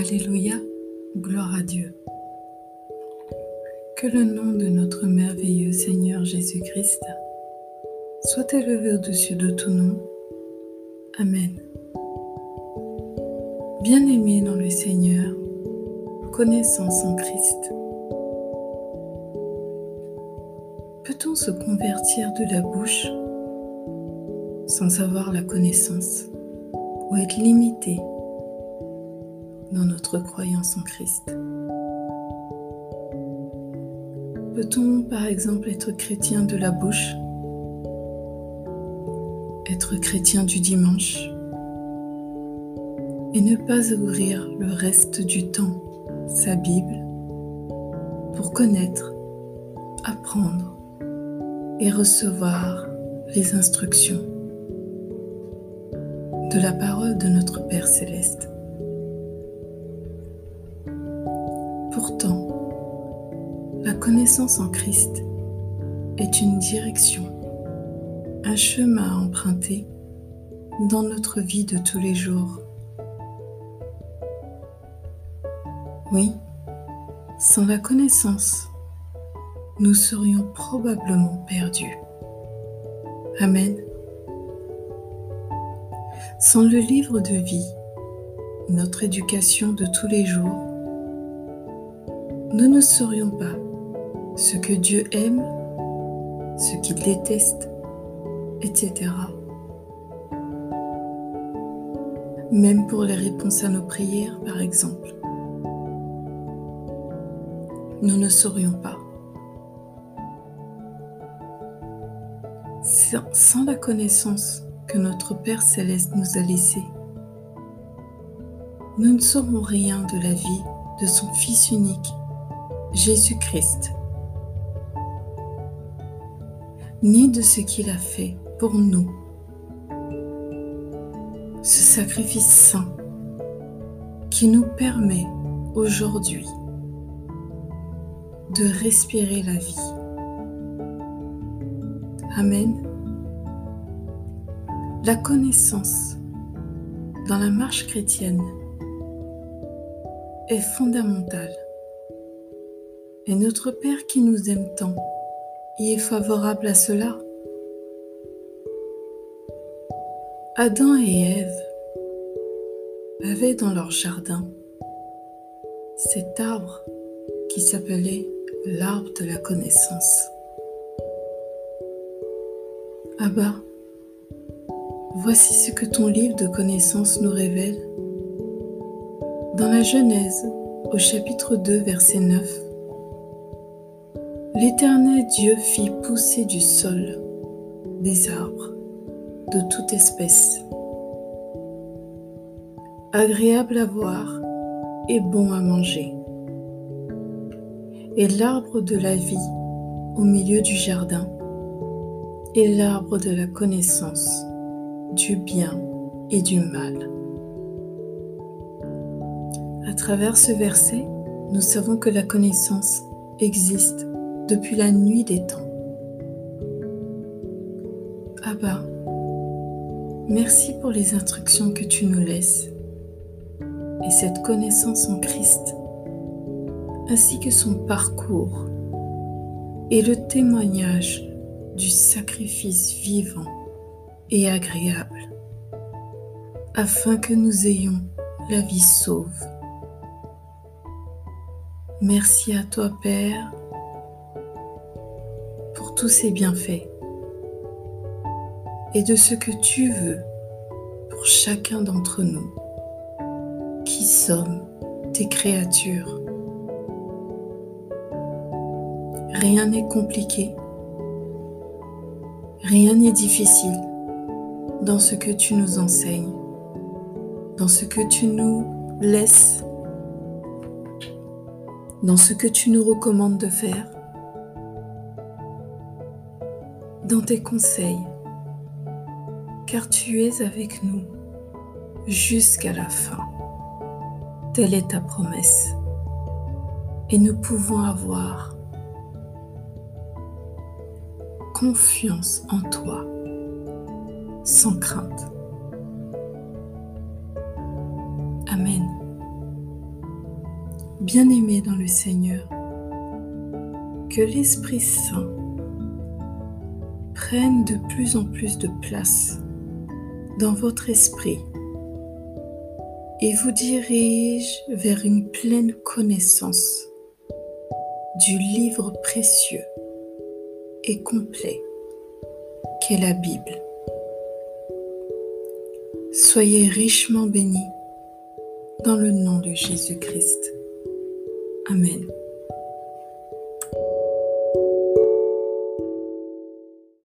Alléluia, gloire à Dieu. Que le nom de notre merveilleux Seigneur Jésus-Christ soit élevé au-dessus de tout nom. Amen. Bien-aimés dans le Seigneur, connaissance en Christ. Peut-on se convertir de la bouche sans avoir la connaissance ou être limité dans notre croyance en Christ. Peut-on par exemple être chrétien de la bouche? Être chrétien du dimanche? Et ne pas ouvrir le reste du temps sa Bible pour connaître, apprendre et recevoir les instructions de la parole de notre Père céleste. Pourtant, la connaissance en Christ est une direction, un chemin à emprunter dans notre vie de tous les jours. Oui, sans la connaissance, nous serions probablement perdus. Amen. Sans le livre de vie, notre éducation de tous les jours, nous ne saurions pas ce que Dieu aime, ce qu'il déteste, etc. Même pour les réponses à nos prières, par exemple nous ne saurions pas. Sans la connaissance que notre Père céleste nous a laissée, nous ne saurons rien de la vie de son Fils unique, Jésus-Christ, ni de ce qu'il a fait pour nous. Ce sacrifice saint qui nous permet aujourd'hui de respirer la vie. Amen. La connaissance dans la marche chrétienne est fondamentale. Et notre Père qui nous aime tant y est favorable à cela. Adam et Ève avaient dans leur jardin cet arbre qui s'appelait l'arbre de la connaissance. Abba, voici ce que ton livre de connaissances nous révèle. Dans la Genèse, au chapitre 2, verset 9, L'Éternel Dieu fit pousser du sol des arbres de toute espèce, agréables à voir et bons à manger et l'arbre de la vie au milieu du jardin, et l'arbre de la connaissance du bien et du mal. À travers ce verset, nous savons que la connaissance existe depuis la nuit des temps. Abba, merci pour les instructions que tu nous laisses et cette connaissance en Christ ainsi que son parcours et le témoignage du sacrifice vivant et agréable, afin que nous ayons la vie sauve. Merci à toi Père tous ces bienfaits et de ce que tu veux pour chacun d'entre nous qui sommes tes créatures. Rien n'est compliqué. Rien n'est difficile dans ce que tu nous enseignes, dans ce que tu nous laisses, dans ce que tu nous recommandes de faire, dans tes conseils, car tu es avec nous jusqu'à la fin. Telle est ta promesse. Et nous pouvons avoir confiance en toi, sans crainte. Amen. Bien-aimés dans le Seigneur, que l'Esprit Saint prenne de plus en plus de place dans votre esprit et vous dirige vers une pleine connaissance du livre précieux et complet qu'est la Bible. Soyez richement bénis dans le nom de Jésus-Christ. Amen.